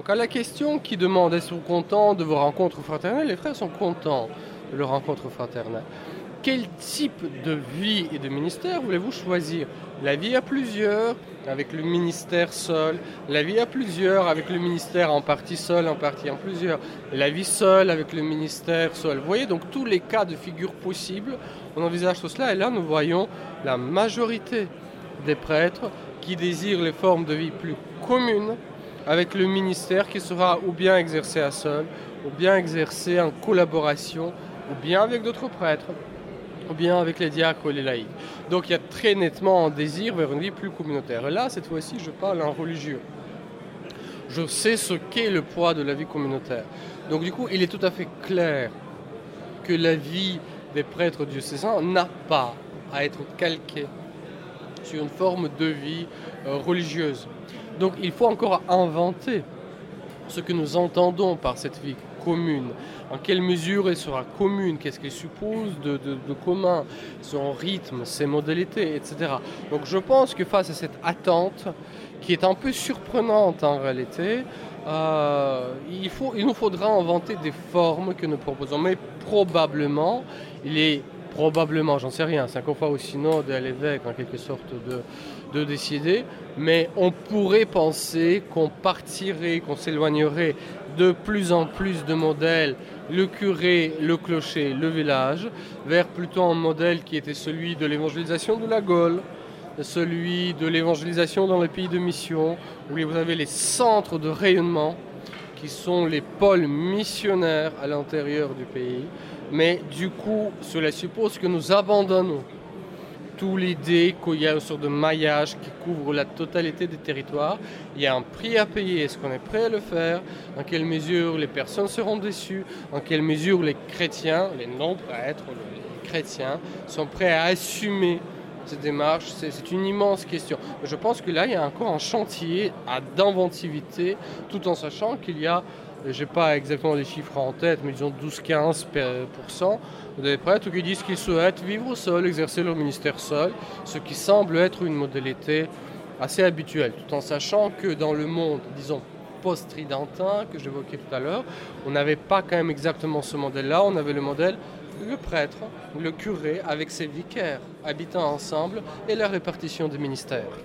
Donc à la question qui demande est-ce que vous content de vos rencontres fraternelles, les frères sont contents de leurs rencontres fraternelles. Quel type de vie et de ministère voulez-vous choisir? La vie à plusieurs, avec le ministère seul, la vie à plusieurs, avec le ministère en partie seul, en partie en plusieurs, la vie seule avec le ministère seul. Vous voyez donc tous les cas de figure possibles, on envisage tout cela et là nous voyons la majorité des prêtres qui désirent les formes de vie plus communes avec le ministère qui sera ou bien exercé à seul, ou bien exercé en collaboration, ou bien avec d'autres prêtres, ou bien avec les diacres ou les laïcs. Donc il y a très nettement un désir vers une vie plus communautaire. Et là, cette fois-ci, je parle en religieux. Je sais ce qu'est le poids de la vie communautaire. Donc du coup, il est tout à fait clair que la vie des prêtres diocésains n'a pas à être calquée sur une forme de vie euh, religieuse. Donc il faut encore inventer ce que nous entendons par cette vie commune. En quelle mesure elle sera commune? Qu'est-ce qu'elle suppose de, commun? Son rythme, ses modalités, etc. Donc je pense que face à cette attente, qui est un peu surprenante en réalité, euh, il, il nous faudra inventer des formes que nous proposons. Mais probablement, il probablement, j'en sais rien, c'est encore fois au synode et à l'évêque en quelque sorte de, de décider, mais on pourrait penser qu'on partirait, qu'on s'éloignerait de plus en plus de modèles, le curé, le clocher, le village, vers plutôt un modèle qui était celui de l'évangélisation de la Gaule, celui de l'évangélisation dans les pays de mission, où vous avez les centres de rayonnement qui sont les pôles missionnaires à l'intérieur du pays. Mais du coup, cela suppose que nous abandonnons toute l'idée qu'il y a une sorte de maillage qui couvre la totalité des territoires. Il y a un prix à payer. Est-ce qu'on est prêt à le faire? En quelle mesure les personnes seront déçues? En quelle mesure les chrétiens, les non-prêtres, les chrétiens, sont prêts à assumer cette démarche? C'est une immense question. Je pense que là, il y a encore un chantier d'inventivité, tout en sachant qu'il y a je n'ai pas exactement les chiffres en tête, mais disons 12-15% des prêtres qui disent qu'ils souhaitent vivre seul, exercer leur ministère seul, ce qui semble être une modalité assez habituelle, tout en sachant que dans le monde, disons, post-tridentin que j'évoquais tout à l'heure, on n'avait pas quand même exactement ce modèle-là, on avait le modèle le prêtre, le curé avec ses vicaires habitant ensemble et la répartition des ministères.